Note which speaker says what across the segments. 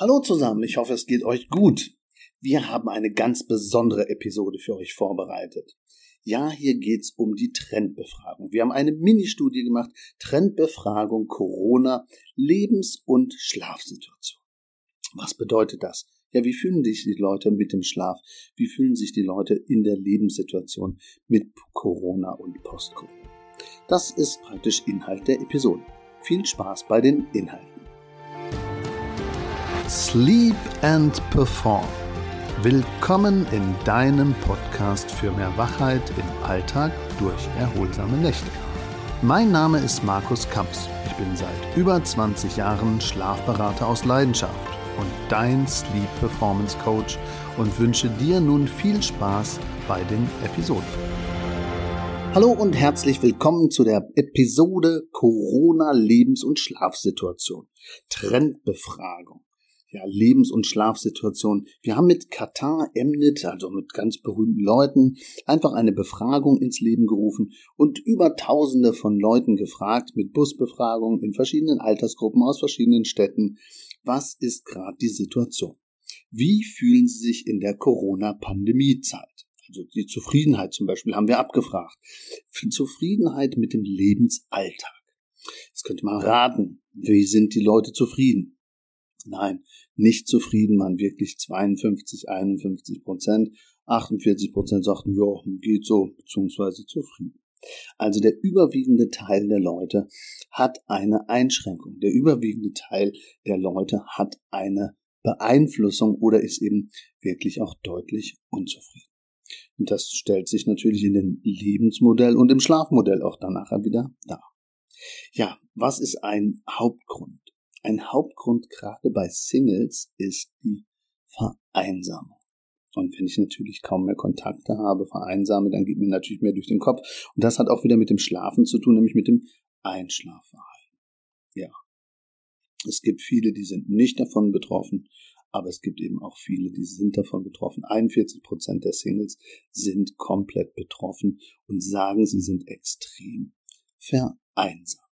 Speaker 1: Hallo zusammen, ich hoffe es geht euch gut. Wir haben eine ganz besondere Episode für euch vorbereitet. Ja, hier geht's um die Trendbefragung. Wir haben eine Ministudie gemacht, Trendbefragung Corona, Lebens- und Schlafsituation. Was bedeutet das? Ja, wie fühlen sich die Leute mit dem Schlaf? Wie fühlen sich die Leute in der Lebenssituation mit Corona und Post-Corona? Das ist praktisch Inhalt der Episode. Viel Spaß bei den Inhalten. Sleep and Perform. Willkommen in deinem Podcast für mehr Wachheit im Alltag durch erholsame Nächte. Mein Name ist Markus Kamps. Ich bin seit über 20 Jahren Schlafberater aus Leidenschaft und dein Sleep Performance Coach und wünsche dir nun viel Spaß bei den Episoden. Hallo und herzlich willkommen zu der Episode Corona Lebens- und Schlafsituation. Trendbefragung ja, Lebens- und Schlafsituation. Wir haben mit Katar Emnit, also mit ganz berühmten Leuten, einfach eine Befragung ins Leben gerufen und über Tausende von Leuten gefragt, mit Busbefragungen in verschiedenen Altersgruppen aus verschiedenen Städten, was ist gerade die Situation? Wie fühlen Sie sich in der Corona-Pandemie-Zeit? Also die Zufriedenheit zum Beispiel haben wir abgefragt. Zufriedenheit mit dem Lebensalltag. Jetzt könnte man raten, wie sind die Leute zufrieden? Nein, nicht zufrieden waren wirklich 52, 51 Prozent. 48 Prozent sagten, ja, geht so, beziehungsweise zufrieden. Also der überwiegende Teil der Leute hat eine Einschränkung. Der überwiegende Teil der Leute hat eine Beeinflussung oder ist eben wirklich auch deutlich unzufrieden. Und das stellt sich natürlich in dem Lebensmodell und im Schlafmodell auch danach wieder dar. Ja, was ist ein Hauptgrund? Ein Hauptgrund gerade bei Singles ist die Vereinsamung. Und wenn ich natürlich kaum mehr Kontakte habe, vereinsame, dann geht mir natürlich mehr durch den Kopf. Und das hat auch wieder mit dem Schlafen zu tun, nämlich mit dem Einschlafverhalten. Ja. Es gibt viele, die sind nicht davon betroffen, aber es gibt eben auch viele, die sind davon betroffen. 41 Prozent der Singles sind komplett betroffen und sagen, sie sind extrem vereinsamt.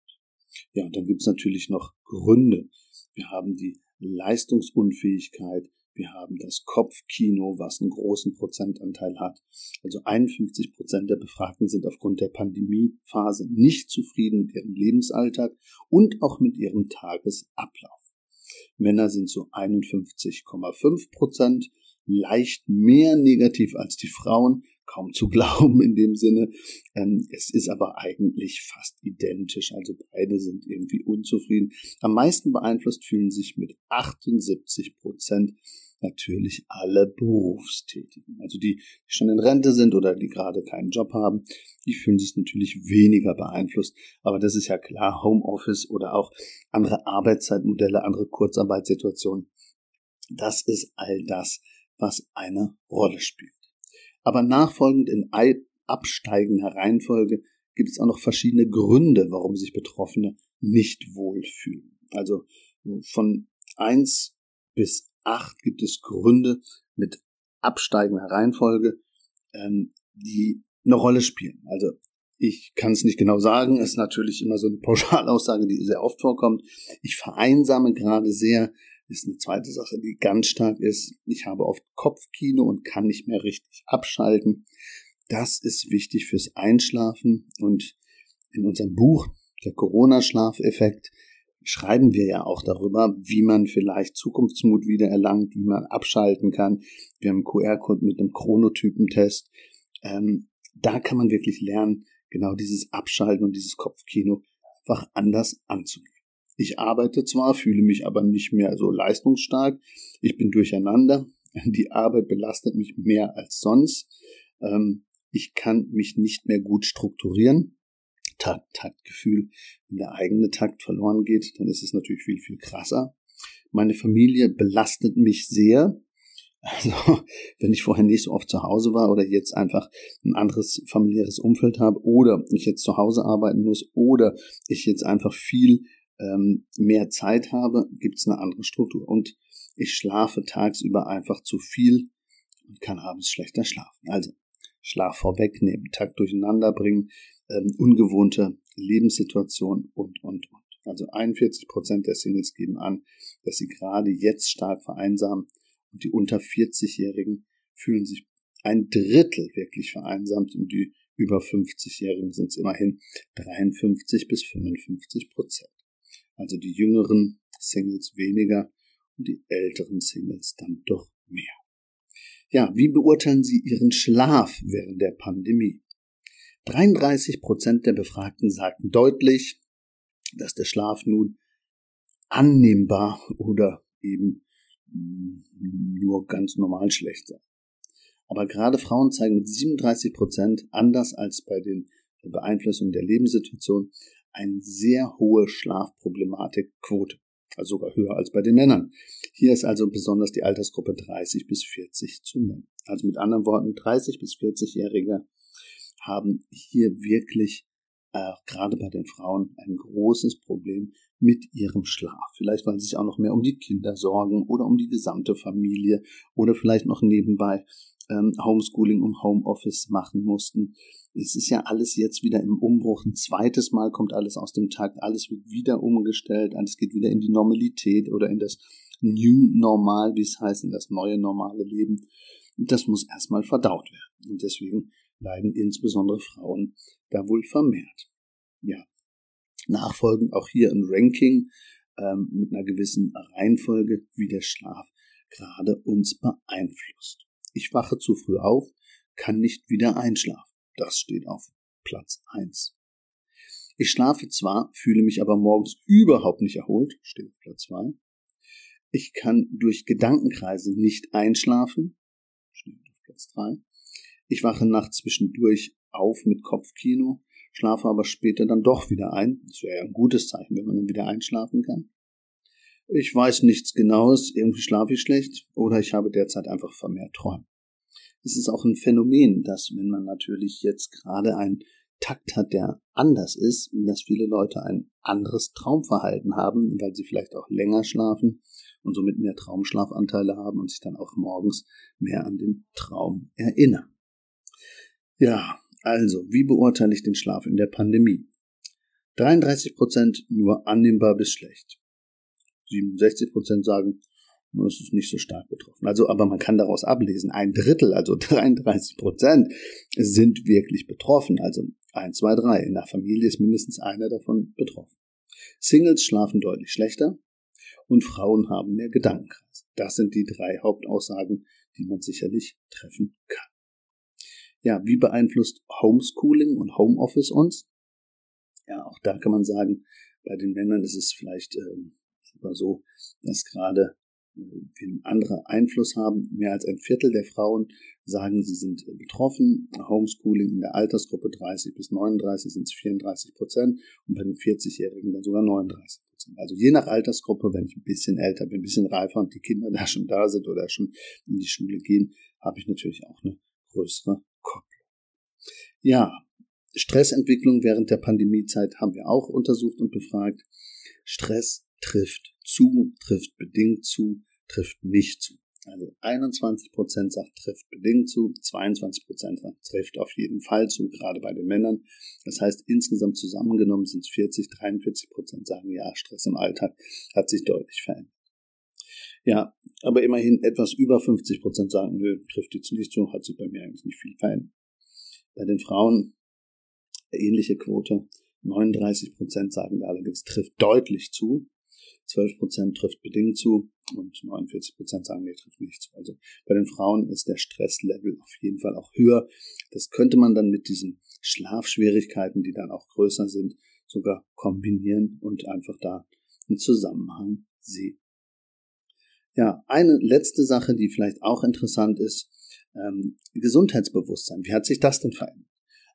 Speaker 1: Ja, und dann gibt es natürlich noch Gründe. Wir haben die Leistungsunfähigkeit, wir haben das Kopfkino, was einen großen Prozentanteil hat. Also 51 Prozent der Befragten sind aufgrund der Pandemiephase nicht zufrieden mit ihrem Lebensalltag und auch mit ihrem Tagesablauf. Männer sind zu 51,5 Prozent leicht mehr negativ als die Frauen, kaum zu glauben in dem Sinne. Ähm, es ist aber eigentlich fast identisch. Also beide sind irgendwie unzufrieden. Am meisten beeinflusst fühlen sich mit 78 Prozent natürlich alle Berufstätigen. Also die, die schon in Rente sind oder die gerade keinen Job haben, die fühlen sich natürlich weniger beeinflusst. Aber das ist ja klar, Homeoffice oder auch andere Arbeitszeitmodelle, andere Kurzarbeitssituationen. Das ist all das, was eine Rolle spielt. Aber nachfolgend in absteigender Reihenfolge gibt es auch noch verschiedene Gründe, warum sich Betroffene nicht wohlfühlen. Also von eins bis acht gibt es Gründe mit absteigender Reihenfolge, ähm, die eine Rolle spielen. Also ich kann es nicht genau sagen, ist natürlich immer so eine Pauschalaussage, die sehr oft vorkommt. Ich vereinsame gerade sehr, ist eine zweite Sache, die ganz stark ist. Ich habe oft Kopfkino und kann nicht mehr richtig abschalten. Das ist wichtig fürs Einschlafen und in unserem Buch, der Corona-Schlafeffekt, schreiben wir ja auch darüber, wie man vielleicht Zukunftsmut wieder erlangt, wie man abschalten kann. Wir haben einen QR-Code mit einem Chronotypentest. Ähm, da kann man wirklich lernen, genau dieses Abschalten und dieses Kopfkino einfach anders anzugehen. Ich arbeite zwar, fühle mich aber nicht mehr so leistungsstark. Ich bin durcheinander. Die Arbeit belastet mich mehr als sonst. Ähm, ich kann mich nicht mehr gut strukturieren. Takt, Taktgefühl. Wenn der eigene Takt verloren geht, dann ist es natürlich viel, viel krasser. Meine Familie belastet mich sehr. Also, wenn ich vorher nicht so oft zu Hause war oder jetzt einfach ein anderes familiäres Umfeld habe oder ich jetzt zu Hause arbeiten muss oder ich jetzt einfach viel ähm, mehr Zeit habe, gibt es eine andere Struktur. Und ich schlafe tagsüber einfach zu viel und kann abends schlechter schlafen. Also Schlaf vorwegnehmen, Tag durcheinander bringen, ähm, ungewohnte Lebenssituation und, und, und. Also 41 Prozent der Singles geben an, dass sie gerade jetzt stark vereinsamen und die unter 40-Jährigen fühlen sich ein Drittel wirklich vereinsamt und die über 50-Jährigen sind es immerhin 53 bis 55 Prozent. Also die jüngeren Singles weniger und die älteren Singles dann doch mehr. Ja, wie beurteilen Sie Ihren Schlaf während der Pandemie? 33 Prozent der Befragten sagten deutlich, dass der Schlaf nun annehmbar oder eben nur ganz normal schlecht sei. Aber gerade Frauen zeigen mit 37 Prozent, anders als bei den Beeinflussungen der Lebenssituation, eine sehr hohe Schlafproblematikquote. Also sogar höher als bei den Männern. Hier ist also besonders die Altersgruppe 30 bis 40 zu nennen. Also mit anderen Worten, 30 bis 40-Jährige haben hier wirklich äh, gerade bei den Frauen ein großes Problem mit ihrem Schlaf. Vielleicht, weil sie sich auch noch mehr um die Kinder sorgen oder um die gesamte Familie oder vielleicht noch nebenbei ähm, Homeschooling und Homeoffice machen mussten. Es ist ja alles jetzt wieder im Umbruch. Ein zweites Mal kommt alles aus dem Takt. Alles wird wieder umgestellt. Alles geht wieder in die Normalität oder in das New Normal, wie es heißt, in das neue normale Leben. Das muss erstmal verdaut werden. Und deswegen leiden insbesondere Frauen da wohl vermehrt. Ja. Nachfolgend auch hier ein Ranking ähm, mit einer gewissen Reihenfolge, wie der Schlaf gerade uns beeinflusst. Ich wache zu früh auf, kann nicht wieder einschlafen. Das steht auf Platz 1. Ich schlafe zwar, fühle mich aber morgens überhaupt nicht erholt, steht auf Platz 2. Ich kann durch Gedankenkreise nicht einschlafen, steht auf Platz 3. Ich wache nachts zwischendurch auf mit Kopfkino, schlafe aber später dann doch wieder ein. Das wäre ja ein gutes Zeichen, wenn man dann wieder einschlafen kann. Ich weiß nichts Genaues, irgendwie schlafe ich schlecht oder ich habe derzeit einfach vermehrt Träume. Es ist auch ein Phänomen, dass wenn man natürlich jetzt gerade einen Takt hat, der anders ist, dass viele Leute ein anderes Traumverhalten haben, weil sie vielleicht auch länger schlafen und somit mehr Traumschlafanteile haben und sich dann auch morgens mehr an den Traum erinnern. Ja, also, wie beurteile ich den Schlaf in der Pandemie? 33 Prozent nur annehmbar bis schlecht. 67 Prozent sagen, es ist nicht so stark betroffen. Also, aber man kann daraus ablesen, ein Drittel, also 33 Prozent, sind wirklich betroffen. Also 1, 2, 3. In der Familie ist mindestens einer davon betroffen. Singles schlafen deutlich schlechter und Frauen haben mehr Gedankenkreis. Das sind die drei Hauptaussagen, die man sicherlich treffen kann. Ja, wie beeinflusst Homeschooling und Homeoffice uns? Ja, auch da kann man sagen, bei den Männern ist es vielleicht sogar so, dass gerade äh, wir einen anderen Einfluss haben. Mehr als ein Viertel der Frauen sagen, sie sind äh, betroffen. Homeschooling in der Altersgruppe 30 bis 39 sind es 34 Prozent und bei den 40-Jährigen dann sogar 39 Prozent. Also je nach Altersgruppe, wenn ich ein bisschen älter bin, ein bisschen reifer und die Kinder da schon da sind oder schon in die Schule gehen, habe ich natürlich auch eine größere. Ja, Stressentwicklung während der Pandemiezeit haben wir auch untersucht und befragt. Stress trifft zu, trifft bedingt zu, trifft nicht zu. Also 21% sagt trifft bedingt zu, 22% sagt trifft auf jeden Fall zu, gerade bei den Männern. Das heißt, insgesamt zusammengenommen sind es 40, 43% sagen ja, Stress im Alltag hat sich deutlich verändert. Ja, aber immerhin etwas über 50% sagen, nö, trifft jetzt nicht zu, hat sich bei mir eigentlich nicht viel verändert. Bei den Frauen ähnliche Quote, 39% sagen allerdings trifft deutlich zu, 12% trifft bedingt zu und 49% sagen, nee, trifft nicht zu. Also bei den Frauen ist der Stresslevel auf jeden Fall auch höher. Das könnte man dann mit diesen Schlafschwierigkeiten, die dann auch größer sind, sogar kombinieren und einfach da einen Zusammenhang sehen. Ja, eine letzte Sache, die vielleicht auch interessant ist, ähm, Gesundheitsbewusstsein. Wie hat sich das denn verändert?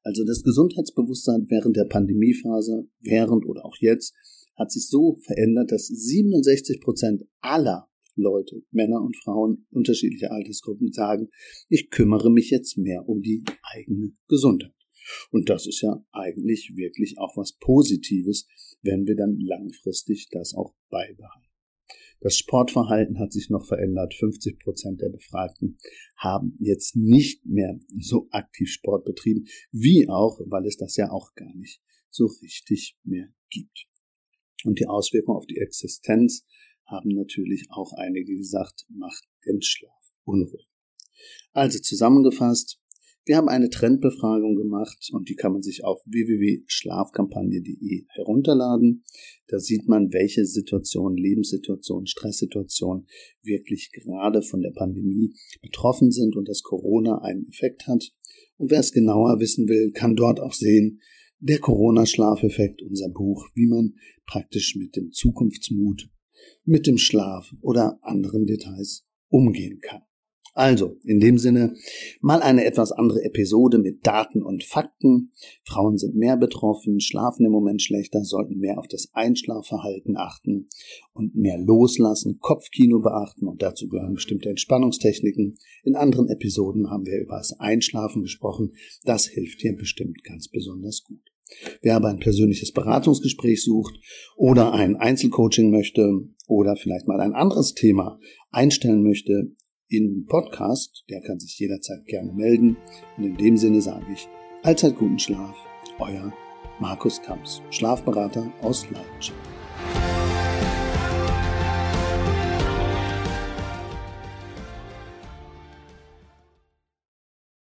Speaker 1: Also das Gesundheitsbewusstsein während der Pandemiephase, während oder auch jetzt, hat sich so verändert, dass 67 Prozent aller Leute, Männer und Frauen unterschiedlicher Altersgruppen sagen, ich kümmere mich jetzt mehr um die eigene Gesundheit. Und das ist ja eigentlich wirklich auch was Positives, wenn wir dann langfristig das auch beibehalten. Das Sportverhalten hat sich noch verändert. 50 Prozent der Befragten haben jetzt nicht mehr so aktiv Sport betrieben, wie auch, weil es das ja auch gar nicht so richtig mehr gibt. Und die Auswirkungen auf die Existenz haben natürlich auch einige gesagt, macht den Schlaf unruhig. Also zusammengefasst, wir haben eine Trendbefragung gemacht und die kann man sich auf www.schlafkampagne.de herunterladen. Da sieht man, welche Situationen, Lebenssituationen, Stresssituationen wirklich gerade von der Pandemie betroffen sind und dass Corona einen Effekt hat. Und wer es genauer wissen will, kann dort auch sehen, der Corona-Schlafeffekt, unser Buch, wie man praktisch mit dem Zukunftsmut, mit dem Schlaf oder anderen Details umgehen kann. Also, in dem Sinne, mal eine etwas andere Episode mit Daten und Fakten. Frauen sind mehr betroffen, schlafen im Moment schlechter, sollten mehr auf das Einschlafverhalten achten und mehr loslassen, Kopfkino beachten und dazu gehören bestimmte Entspannungstechniken. In anderen Episoden haben wir über das Einschlafen gesprochen. Das hilft dir bestimmt ganz besonders gut. Wer aber ein persönliches Beratungsgespräch sucht oder ein Einzelcoaching möchte oder vielleicht mal ein anderes Thema einstellen möchte, im Podcast, der kann sich jederzeit gerne melden. Und in dem Sinne sage ich, allzeit guten Schlaf, euer Markus Kamps, Schlafberater aus Leipzig.